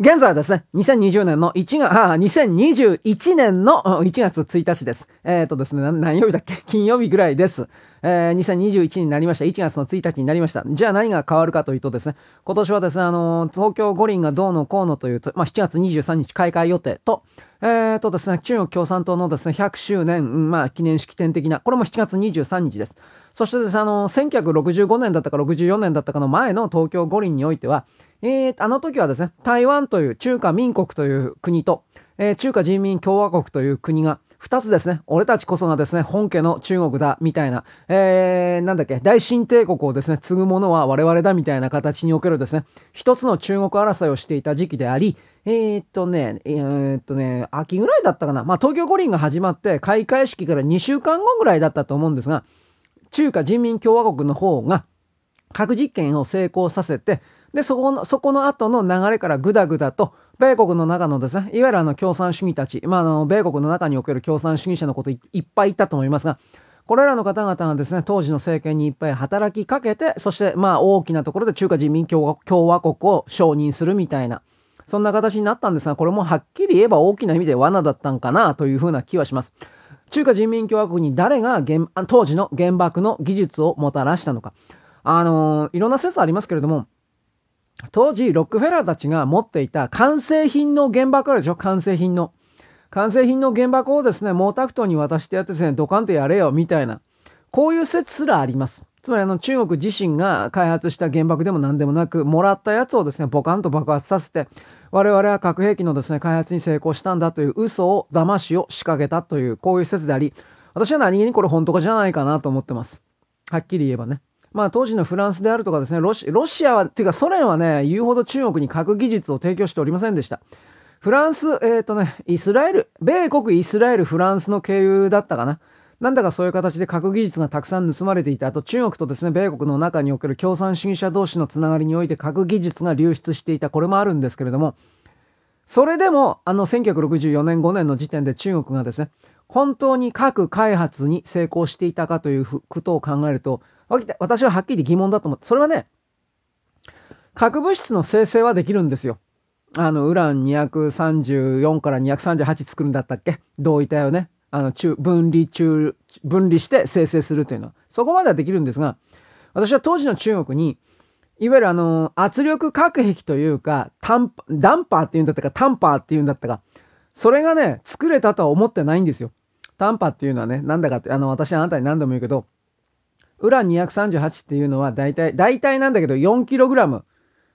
現在はですね、2020年の1月、あ、2021年の1月1日です。えっ、ー、とですね、何曜日だっけ？金曜日ぐらいです。えー、2021になりました。1月の1日になりました。じゃあ何が変わるかというとですね、今年はですね、あのー、東京五輪がどうのこうのというと、まあ、7月23日開会予定と、えー、とですね、中国共産党のですね、100周年、まあ、記念式典的な、これも7月23日です。そしてですね、あの、1965年だったか64年だったかの前の東京五輪においては、えー、あの時はですね、台湾という中華民国という国と、えー、中華人民共和国という国が、二つですね、俺たちこそがですね、本家の中国だ、みたいな、えー、なんだっけ、大清帝国をですね、継ぐ者は我々だ、みたいな形におけるですね、一つの中国争いをしていた時期であり、えー、っとね、えー、っとね、秋ぐらいだったかな。まあ、東京五輪が始まって開会式から2週間後ぐらいだったと思うんですが、中華人民共和国の方が核実験を成功させて、で、そこの、そこの後の流れからぐだぐだと、米国の中のですね、いわゆるあの共産主義たち、まあ、あの、米国の中における共産主義者のこといっぱいいたと思いますが、これらの方々がですね、当時の政権にいっぱい働きかけて、そしてまあ大きなところで中華人民共和国を承認するみたいな、そんな形になったんですが、これもはっきり言えば大きな意味で罠だったんかなというふうな気はします。中華人民共和国に誰が当時の原爆の技術をもたらしたのか。あのー、いろんな説ありますけれども、当時ロックフェラーたちが持っていた完成品の原爆あるでしょ？完成品の。完成品の原爆をですね、毛沢東に渡してやってですね、ドカンとやれよ、みたいな。こういう説すらあります。つまりあの中国自身が開発した原爆でも何でもなく、もらったやつをですね、ボカンと爆発させて、我々は核兵器のですね、開発に成功したんだという嘘を、騙しを仕掛けたという、こういう説であり、私は何気にこれ本当かじゃないかなと思ってます。はっきり言えばね。まあ当時のフランスであるとかですね、ロシロシアは、っていうかソ連はね、言うほど中国に核技術を提供しておりませんでした。フランス、えっ、ー、とね、イスラエル、米国、イスラエル、フランスの経由だったかな。なんだかそういう形で核技術がたくさん盗まれていた。あと中国とですね、米国の中における共産主義者同士のつながりにおいて核技術が流出していた。これもあるんですけれども、それでも、あの1964年5年の時点で中国がですね、本当に核開発に成功していたかということを考えると、私ははっきり疑問だと思って、それはね、核物質の生成はできるんですよ。あの、ウラン234から238作るんだったっけ？同位体をね。あの、中、分離中、分離して生成するというのは、そこまではできるんですが、私は当時の中国に、いわゆるあの、圧力核壁というか、タンダンパーっていうんだったか、タンパーっていうんだったか、それがね、作れたとは思ってないんですよ。タンパーっていうのはね、なんだかって、あの、私はあなたに何度も言うけど、ウラン238っていうのは大体、大体なんだけど 4kg。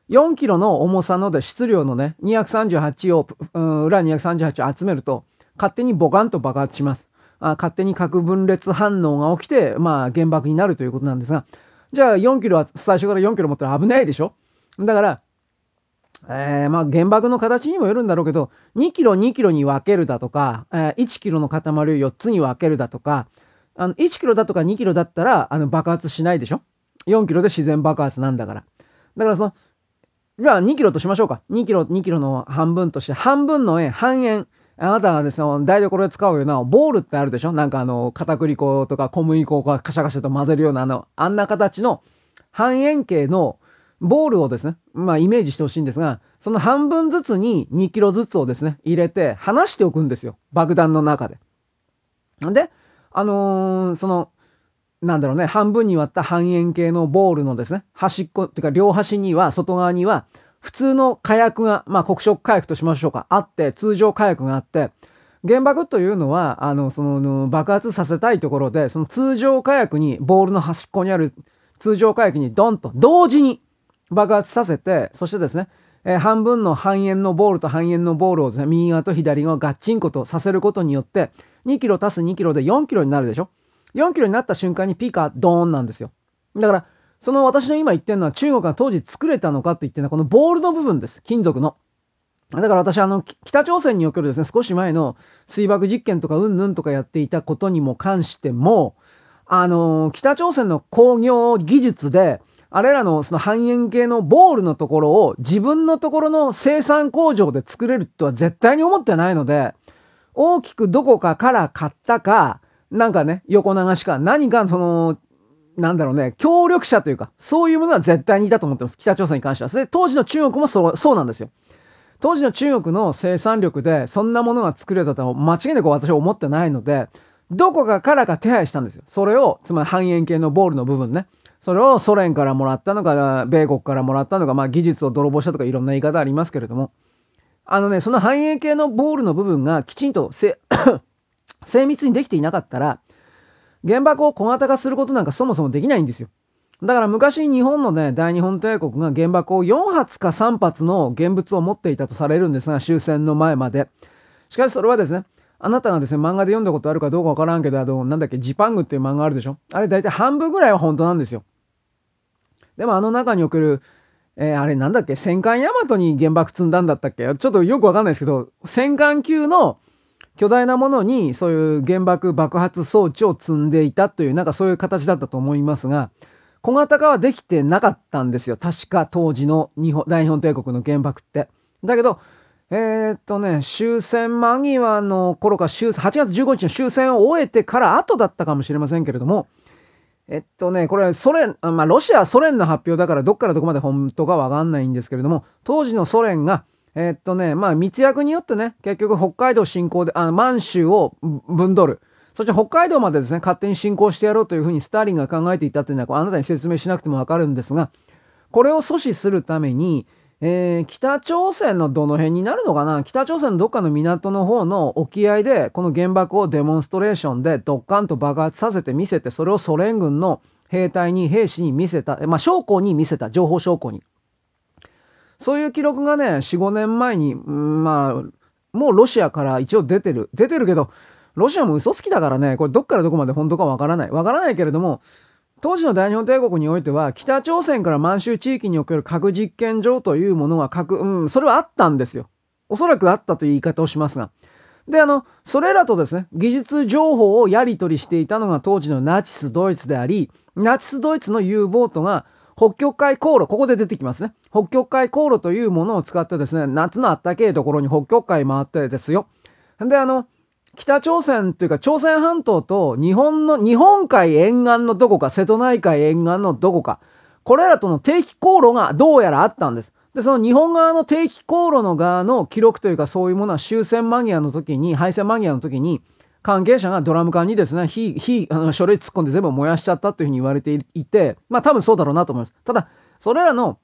4キロの重さの質量のね、238を、うん、ウラン238を集めると、勝手にボカンと爆発します。あ勝手に核分裂反応が起きて、まあ原爆になるということなんですが、じゃあ4キロは最初から4キロ持ったら危ないでしょ？だから、えー、まあ原爆の形にもよるんだろうけど、2キロ2キロに分けるだとか、えー、1キロの塊を4つに分けるだとか、あの1キロだとか2キロだったらあの爆発しないでしょ ?4 キロで自然爆発なんだから。だからその、じゃあ2キロとしましょうか。2キロ、2キロの半分として、半分の円、半円、あなたがですね、台所で使うような、ボールってあるでしょ？なんかあの、片栗粉とか小麦粉をカシャカシャと混ぜるような、あの、あんな形の半円形のボールをですね、まあイメージしてほしいんですが、その半分ずつに2キロずつをですね、入れて離しておくんですよ。爆弾の中で。で、あのー、その、なんだろうね、半分に割った半円形のボールのですね、端っこ、っていうか両端には、外側には、普通の火薬が、まあ黒色火薬としましょうか、あって、通常火薬があって、原爆というのは、あの、その、爆発させたいところで、その通常火薬に、ボールの端っこにある通常火薬にドンと同時に爆発させて、そしてですね、えー、半分の半円のボールと半円のボールをですね、右側と左側ガッチンコとさせることによって、2キロ足す2キロで4キロになるでしょ ?4 キロになった瞬間にピカドーンなんですよ。だから、その私の今言ってるのは中国が当時作れたのかと言ってるのはこのボールの部分です。金属の。だから私あの、北朝鮮におけるですね、少し前の水爆実験とかうんぬんとかやっていたことにも関しても、あのー、北朝鮮の工業技術で、あれらのその半円形のボールのところを自分のところの生産工場で作れるとは絶対に思ってないので、大きくどこかから買ったか、なんかね、横流しか、何かその、なんだろうね、協力者というか、そういうものは絶対にいたと思ってます。北朝鮮に関しては。で、当時の中国もそう、そうなんですよ。当時の中国の生産力でそんなものが作れたとは間違いなく私は思ってないので、どこかからか手配したんですよ。それを、つまり半円形のボールの部分ね。それをソ連からもらったのか、米国からもらったのか、まあ技術を泥棒したとかいろんな言い方ありますけれども、あのね、その半円形のボールの部分がきちんと 精密にできていなかったら、原爆を小型化することなんかそもそもできないんですよ。だから昔日本のね、大日本帝国が原爆を4発か3発の現物を持っていたとされるんですが、終戦の前まで。しかしそれはですね、あなたがですね、漫画で読んだことあるかどうかわからんけど、あの、なんだっけ、ジパングっていう漫画あるでしょ？あれ大体半分ぐらいは本当なんですよ。でもあの中における、えー、あれなんだっけ？戦艦ヤマトに原爆積んだんだったっけ？ちょっとよくわかんないですけど、戦艦級の巨大なものにそういう原爆爆発装置を積んでいたという、なんかそういう形だったと思いますが、小型化はできてなかったんですよ。確か当時の日本、大日本帝国の原爆って。だけど、えー、っとね、終戦間際の頃か、8月15日の終戦を終えてから後だったかもしれませんけれども、えっとね、これ、ソ連、まあ、ロシア、ソ連の発表だから、どっからどこまで本当かわかんないんですけれども、当時のソ連が、えっとね、まあ、密約によってね、結局北海道侵攻で、あの、満州を分取る。そして北海道までですね、勝手に侵攻してやろうというふうにスターリンが考えていたというのは、あなたに説明しなくてもわかるんですが、これを阻止するために、えー、北朝鮮のどの辺になるのかな？北朝鮮のどっかの港の方の沖合で、この原爆をデモンストレーションでドッカンと爆発させて見せて、それをソ連軍の兵隊に、兵士に見せた、まあ、将校に見せた、情報将校に。そういう記録がね、4、5年前に、まあ、もうロシアから一応出てる。出てるけど、ロシアも嘘つきだからね、これどっからどこまで本当かわからない。わからないけれども、当時の大日本帝国においては、北朝鮮から満州地域における核実験場というものは核、うん、それはあったんですよ。おそらくあったという言い方をしますが。で、あの、それらとですね、技術情報をやり取りしていたのが当時のナチスドイツであり、ナチスドイツの U ボートが北極海航路、ここで出てきますね。北極海航路というものを使ってですね、夏のあったけえところに北極海回ってですよ。で、あの、北朝鮮というか朝鮮半島と日本の、日本海沿岸のどこか、瀬戸内海沿岸のどこか、これらとの定期航路がどうやらあったんです。で、その日本側の定期航路の側の記録というかそういうものは終戦間際の時に、敗戦間際の時に、関係者がドラム缶にですね、火、火、あの、書類突っ込んで全部燃やしちゃったというふうに言われていて、まあ多分そうだろうなと思います。ただ、それらの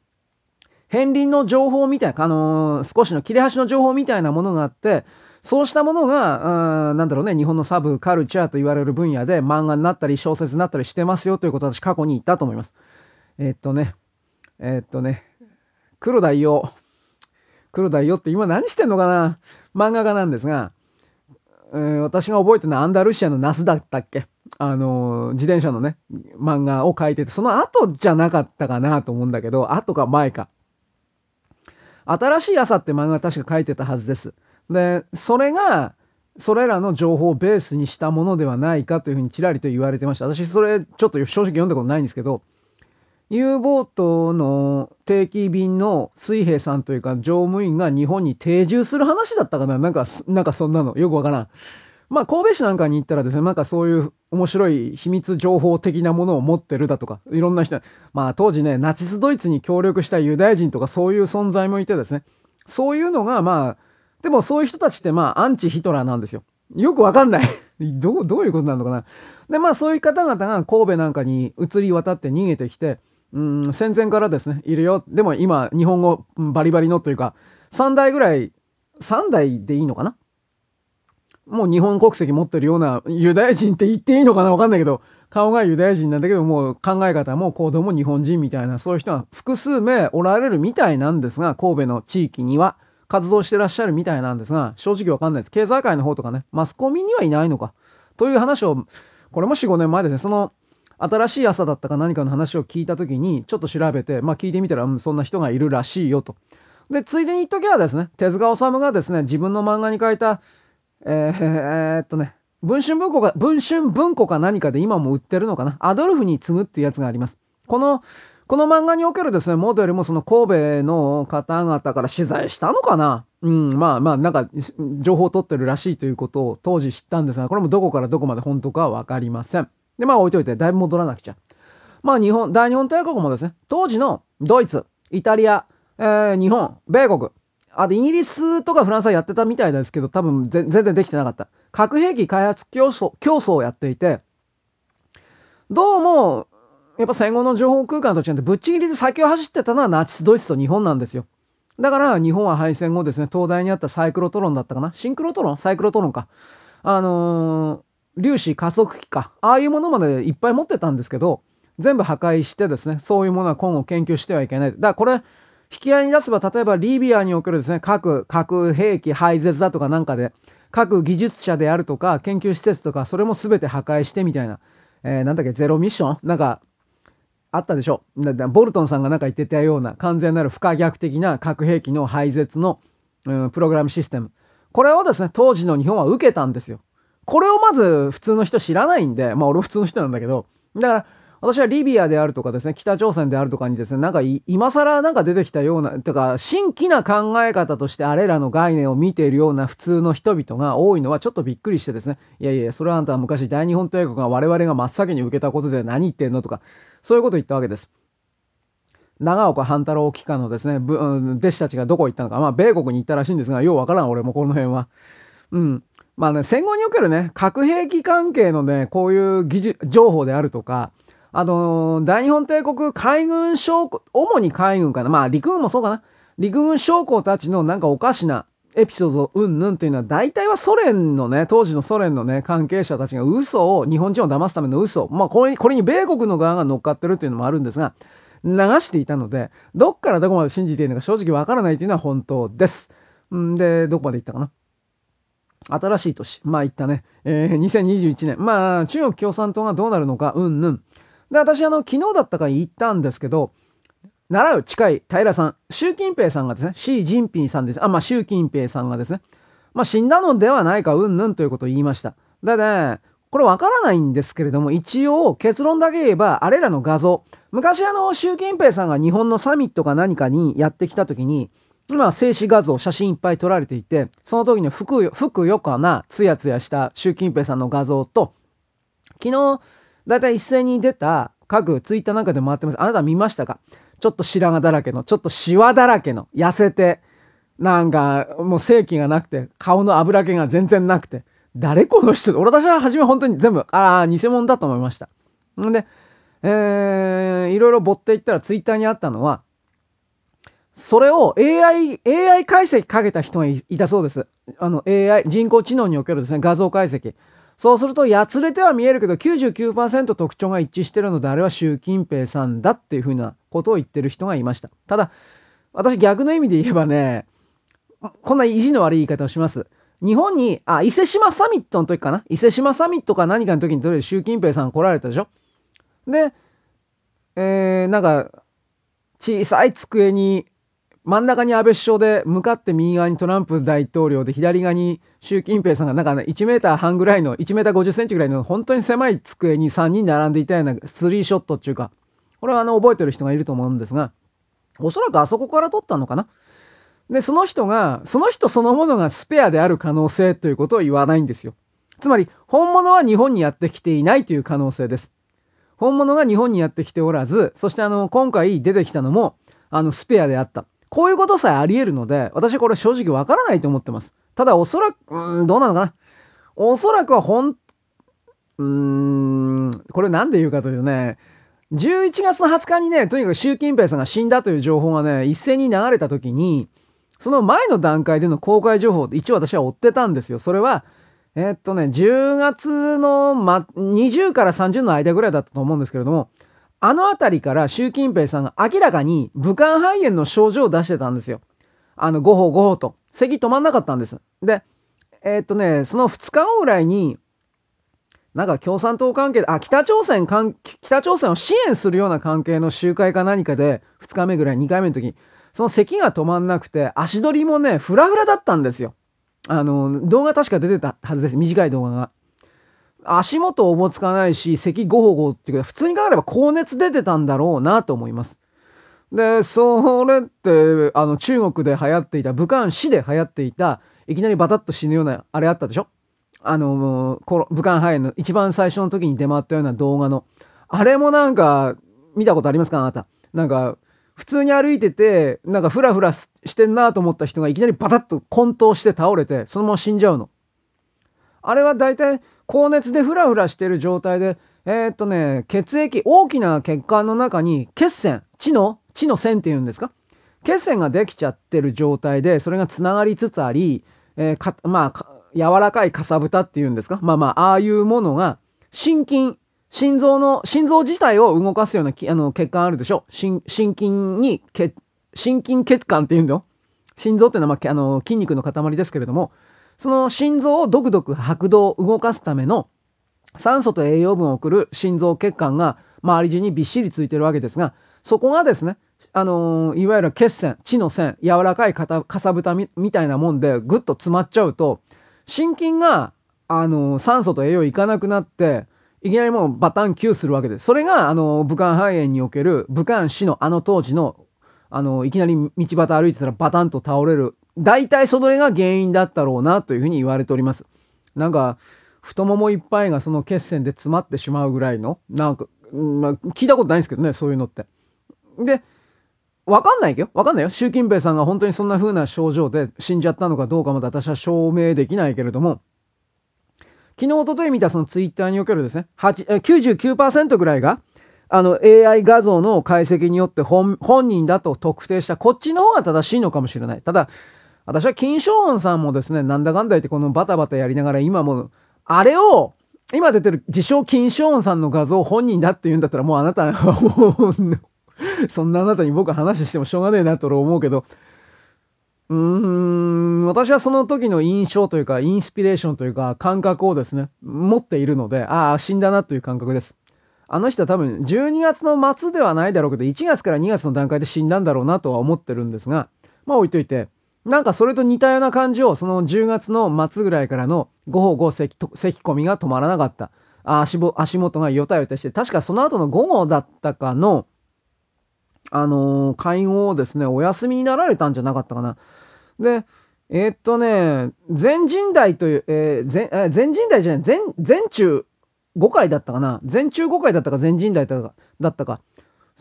片鱗の情報みたいな、あのー、少しの切れ端の情報みたいなものがあって、そうしたものが、なんだろうね、日本のサブカルチャーと言われる分野で漫画になったり小説になったりしてますよということを私過去に言ったと思います。え、っとね、え、っとね、黒田伊代。黒田伊代って今何してんのかな？漫画家なんですが、えー、私が覚えてるのはアンダルシアのナスだったっけ？あのー、自転車のね、漫画を描いてて、その後じゃなかったかなと思うんだけど、後か前か。新しい朝って漫画確か書いてたはずです。で、それが、それらの情報をベースにしたものではないかというふうにちらりと言われてました。私、それちょっと正直読んだことないんですけど、U ボートの定期便の水兵さんというか乗務員が日本に定住する話だったかな？なんか、なんかそんなのよくわからん。まあ、神戸市なんかに行ったらですね、なんかそういう面白い秘密情報的なものを持ってるだとか、いろんな人、まあ当時ね、ナチスドイツに協力したユダヤ人とかそういう存在もいてですね、そういうのがまあ、でもそういう人たちってまあアンチヒトラーなんですよ。よくわかんない どう、どういうことなのかな。で、まあそういう方々が神戸なんかに移り渡って逃げてきて、うん、戦前からですね、いるよ。でも今、日本語バリバリのというか、3代ぐらい、3代でいいのかなもう日本国籍持ってるようなユダヤ人って言っていいのかなわかんないけど、顔がユダヤ人なんだけど、もう考え方も行動も日本人みたいな、そういう人が複数名おられるみたいなんですが、神戸の地域には。活動してらっしゃるみたいなんですが、正直わかんないです。経済界の方とかね、マスコミにはいないのか。という話を、これも4、5年前ですね、その、新しい朝だったか何かの話を聞いたときに、ちょっと調べて、まあ聞いてみたら、うん、そんな人がいるらしいよと。で、ついでに言っときゃですね、手塚治虫がですね、自分の漫画に書いた、えー、えー、っとね、文春文庫か、文春文庫か何かで今も売ってるのかな。アドルフに次ぐっていうやつがあります。このこの漫画におけるですね、モデルもその神戸の方々から取材したのかな？うん、まあまあ、なんか、情報を取ってるらしいということを当時知ったんですが、これもどこからどこまで本当かはわかりません。で、まあ置いといて、だいぶ戻らなくちゃ。まあ日本、大日本帝国もですね、当時のドイツ、イタリア、えー、日本、米国、あとイギリスとかフランスはやってたみたいですけど、多分全然できてなかった。核兵器開発競争、競争をやっていて、どうも、やっぱ戦後の情報空間と違ってぶっちぎりで先を走ってたのはナチスドイツと日本なんですよ。だから日本は敗戦後ですね、東大にあったサイクロトロンだったかなシンクロトロンサイクロトロンか。あのー、粒子加速器か。ああいうものまでいっぱい持ってたんですけど、全部破壊してですね、そういうものは今後研究してはいけない。だからこれ、引き合いに出せば、例えばリビアにおけるですね、核、核兵器廃絶だとかなんかで、各技術者であるとか、研究施設とか、それも全て破壊してみたいな、えー、なんだっけ、ゼロミッション？なんか、あったでしょ。ボルトンさんがなんか言ってたような完全なる不可逆的な核兵器の廃絶の、うん、プログラムシステム。これをですね、当時の日本は受けたんですよ。これをまず普通の人知らないんで、まあ俺普通の人なんだけど、だから私はリビアであるとかですね、北朝鮮であるとかにですね、なんか今更なんか出てきたような、とか、新規な考え方としてあれらの概念を見ているような普通の人々が多いのはちょっとびっくりしてですね、いやいや、それはあんたは昔大日本帝国が我々が真っ先に受けたことで何言ってんのとか、そういうこと言ったわけです。長岡半太郎機関のですね、弟子たちがどこ行ったのか、まあ、米国に行ったらしいんですが、ようわからん、俺もこの辺は。うん。まあね、戦後におけるね、核兵器関係のね、こういう技術、情報であるとか、あの、大日本帝国海軍将校、主に海軍かな。まあ陸軍もそうかな。陸軍将校たちのなんかおかしなエピソードうんぬんっていうのは大体はソ連のね、当時のソ連のね、関係者たちが嘘を、日本人を騙すための嘘。まあこれに、これに米国の側が乗っかってるっていうのもあるんですが、流していたので、どっからどこまで信じているのか正直わからないというのは本当です。んで、どこまで行ったかな。新しい年。まあ言ったね。えー、2021年。まあ、中国共産党がどうなるのか、うんぬん。で、私、あの、昨日だったか言ったんですけど、習う近い平さん、習近平さんがですね、シー・ジンピンさんです。あ、まあ、習近平さんがですね、まあ、死んだのではないか、うんぬんということを言いました。でね、これわからないんですけれども、一応結論だけ言えば、あれらの画像、昔あの、習近平さんが日本のサミットか何かにやってきた時に、今、静止画像、写真いっぱい撮られていて、その時にふくよ、ふくよかな、つやつやした習近平さんの画像と、昨日、だいたい一斉に出た各ツイッターなんかで回ってます。あなた見ましたか？ちょっと白髪だらけの、ちょっとシワだらけの、痩せて、なんか、もう正気がなくて、顔の油気が全然なくて、誰この人？俺私は初め本当に全部、ああ、偽物だと思いました。んで、えー、いろいろぼっていったらツイッターにあったのは、それを AI、AI 解析かけた人がいたそうです。あの AI、人工知能におけるですね、画像解析。そうすると、やつれては見えるけど、99%特徴が一致してるので、あれは習近平さんだっていうふうなことを言ってる人がいました。ただ、私逆の意味で言えばね、こんな意地の悪い言い方をします。日本に、あ、伊勢志摩サミットの時かな？伊勢志摩サミットか何かの時にとりあえず習近平さん来られたでしょ？で、えー、なんか、小さい机に真ん中に安倍首相で、向かって右側にトランプ大統領で、左側に習近平さんが、なんかね、1メーター半ぐらいの、1メーター50センチぐらいの、本当に狭い机に3人並んでいたようなスリーショットっていうか、これはあの、覚えてる人がいると思うんですが、おそらくあそこから撮ったのかなで、その人が、その人そのものがスペアである可能性ということを言わないんですよ。つまり、本物は日本にやってきていないという可能性です。本物が日本にやってきておらず、そしてあの、今回出てきたのも、あの、スペアであった。こういうことさえあり得るので、私これ正直わからないと思ってます。ただおそらく、うん、どうなのかな。おそらくはほん、うーん、これなんで言うかというとね、11月の20日にね、とにかく習近平さんが死んだという情報がね、一斉に流れた時に、その前の段階での公開情報一応私は追ってたんですよ。それは、えー、っとね、10月の、ま、20から30の間ぐらいだったと思うんですけれども、あの辺りから習近平さんが明らかに武漢肺炎の症状を出してたんですよ。あの、ごほごほと。咳止まんなかったんです。で、えー、っとね、その2日後ぐらいに、なんか共産党関係で、あ、北朝鮮関、北朝鮮を支援するような関係の集会か何かで、2日目ぐらい、2回目の時、その咳が止まんなくて、足取りもね、フラフラだったんですよ。あの、動画確か出てたはずです。短い動画が。足元おぼつかないし、咳ごほごっていうか、普通に考えれば高熱出てたんだろうなと思います。で、それって、あの、中国で流行っていた、武漢市で流行っていた、いきなりバタッと死ぬような、あれあったでしょ？あの、武漢肺炎の一番最初の時に出回ったような動画の。あれもなんか、見たことありますか？あなた。なんか、普通に歩いてて、なんかフラフラしてんなと思った人がいきなりバタッと混沌して倒れて、そのまま死んじゃうの。あれは大体高熱でフラフラしてる状態で、えー、っとね、血液、大きな血管の中に血栓、血の、血の線っていうんですか？血栓ができちゃってる状態で、それが繋がりつつあり、えー、か、まあ、柔らかいかさぶたっていうんですか？まあまあ、ああいうものが、心筋、心臓の、心臓自体を動かすようなあの血管あるでしょ？心心筋に血、心筋血管って言うんだよ。心臓っていうのは、まあ、あの筋肉の塊ですけれども、その心臓をドクドク拍動、動かすための酸素と栄養分を送る心臓血管が周り中にびっしりついてるわけですが、そこがですね、あのー、いわゆる血栓、血の線、柔らかいかさぶたみたいなもんでぐっと詰まっちゃうと、心筋が、あのー、酸素と栄養いかなくなって、いきなりもうバタンキューするわけです。それが、あの、武漢肺炎における武漢市のあの当時の、あのいきなり道端歩いてたらバタンと倒れる。大体それが原因だったろうなというふうに言われております。なんか、太ももいっぱいがその血栓で詰まってしまうぐらいの、なんか、まあ、聞いたことないんですけどね、そういうのって。で、わかんないけど、わかんないよ。習近平さんが本当にそんな風な症状で死んじゃったのかどうかまだ私は証明できないけれども、昨日、おととい見たそのツイッターにおけるですね、99%ぐらいが、あの AI 画像の解析によって本人だと特定したこっちの方が正しいのかもしれない。ただ、私は金正恩さんもですね、なんだかんだ言ってこのバタバタやりながら今もあれを、今出てる自称金正恩さんの画像本人だって言うんだったらもうあなた、そんなあなたに僕話してもしょうがねえなと俺思うけど、うーん、私はその時の印象というか、インスピレーションというか、感覚をですね、持っているので、ああ、死んだなという感覚です。あの人は多分12月の末ではないだろうけど、1月から2月の段階で死んだんだろうなとは思ってるんですが、まあ置いといて、なんかそれと似たような感じを、その10月の末ぐらいからの午後5咳咳込みが止まらなかった。足足元がよたよたして、確かその後の午後だったかの、あのー、会合をですね、お休みになられたんじゃなかったかな。で、えー、っとね、全人代という、えー、全、えー、全人代じゃない、全、全中5回だったかな。全中5回だったか、全人代だったか。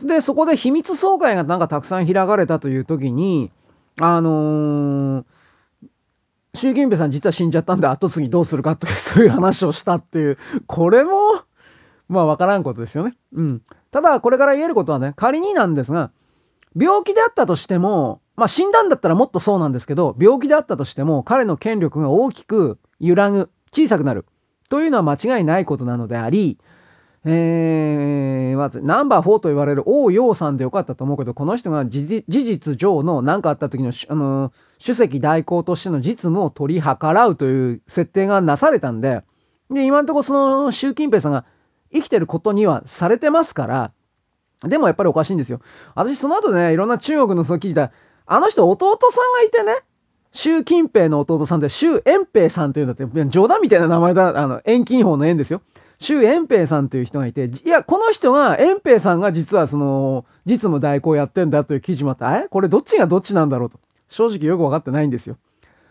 で、そこで秘密総会がなんかたくさん開かれたという時に、あのー、習近平さん実は死んじゃったんで後継ぎどうするかというそういう話をしたっていう、これも、まあわからんことですよね。うん。ただ、これから言えることはね、仮になんですが、病気であったとしても、まあ死んだんだったらもっとそうなんですけど、病気であったとしても、彼の権力が大きく揺らぐ、小さくなる、というのは間違いないことなのであり、えー、まず、ナンバー4と言われる王陽さんでよかったと思うけど、この人が事実上の何かあった時の、あの、主席代行としての実務を取り計らうという設定がなされたんで、で、今のところその習近平さんが生きてることにはされてますから、でもやっぱりおかしいんですよ。私その後ね、いろんな中国のその聞いた、あの人弟さんがいてね、習近平の弟さんで、習遠平さんっていうんだって、冗談みたいな名前だ、あの、遠近法の縁ですよ。周遠平さんという人がいて、いや、この人が、遠平さんが実はその、実務代行やってんだという記事もあって、えこれどっちがどっちなんだろうと。正直よくわかってないんですよ。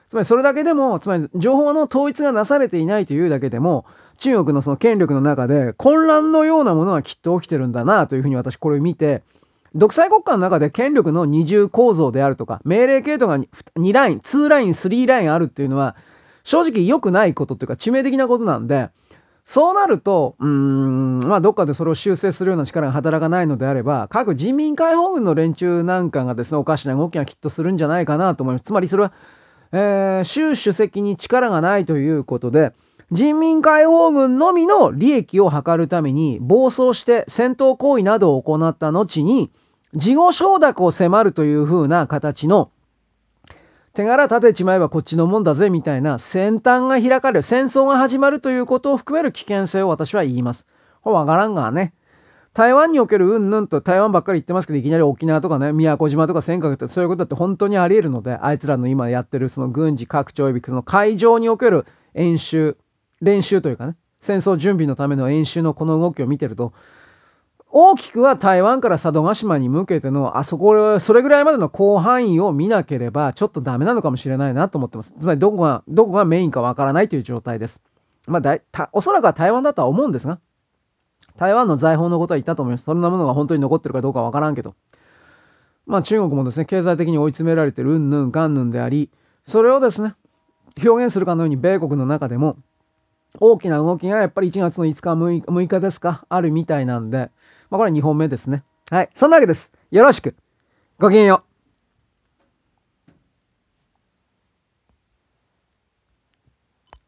つまりそれだけでも、つまり情報の統一がなされていないというだけでも、中国のその権力の中で混乱のようなものがきっと起きてるんだなというふうに私これを見て、独裁国家の中で権力の二重構造であるとか、命令系統が2ライン、2ライン、3ラインあるっていうのは、正直良くないことっていうか致命的なことなんで、そうなると、うーん、まあ、どっかでそれを修正するような力が働かないのであれば、各人民解放軍の連中なんかがですね、おかしな動きがきっとするんじゃないかなと思います。つまりそれは、えー、習主席に力がないということで、人民解放軍のみの利益を図るために暴走して戦闘行為などを行った後に、事後承諾を迫るという風な形の手柄立てちまえばこっちのもんだぜみたいな先端が開かれる、戦争が始まるということを含める危険性を私は言います。これわからんがね。台湾におけるうんぬんと台湾ばっかり言ってますけど、いきなり沖縄とかね、宮古島とか尖閣ってそういうことだって本当にあり得るので、あいつらの今やってるその軍事拡張及びその海上における演習、練習というかね、戦争準備のための演習のこの動きを見てると、大きくは台湾から佐渡島に向けての、あそこ、それぐらいまでの広範囲を見なければ、ちょっとダメなのかもしれないなと思ってます。つまり、どこが、どこがメインかわからないという状態です。まあ、だいた、おそらくは台湾だとは思うんですが、台湾の財宝のことは言ったと思います。そんなものが本当に残ってるかどうかわからんけど。まあ、中国もですね、経済的に追い詰められてる、うんぬんかんぬんであり、それをですね、表現するかのように、米国の中でも、大きな動きがやっぱり1月の5日6日ですか、あるみたいなんで、まあ、これ2本目ですね。はい。そんなわけです。よろしく。ごきげんよう。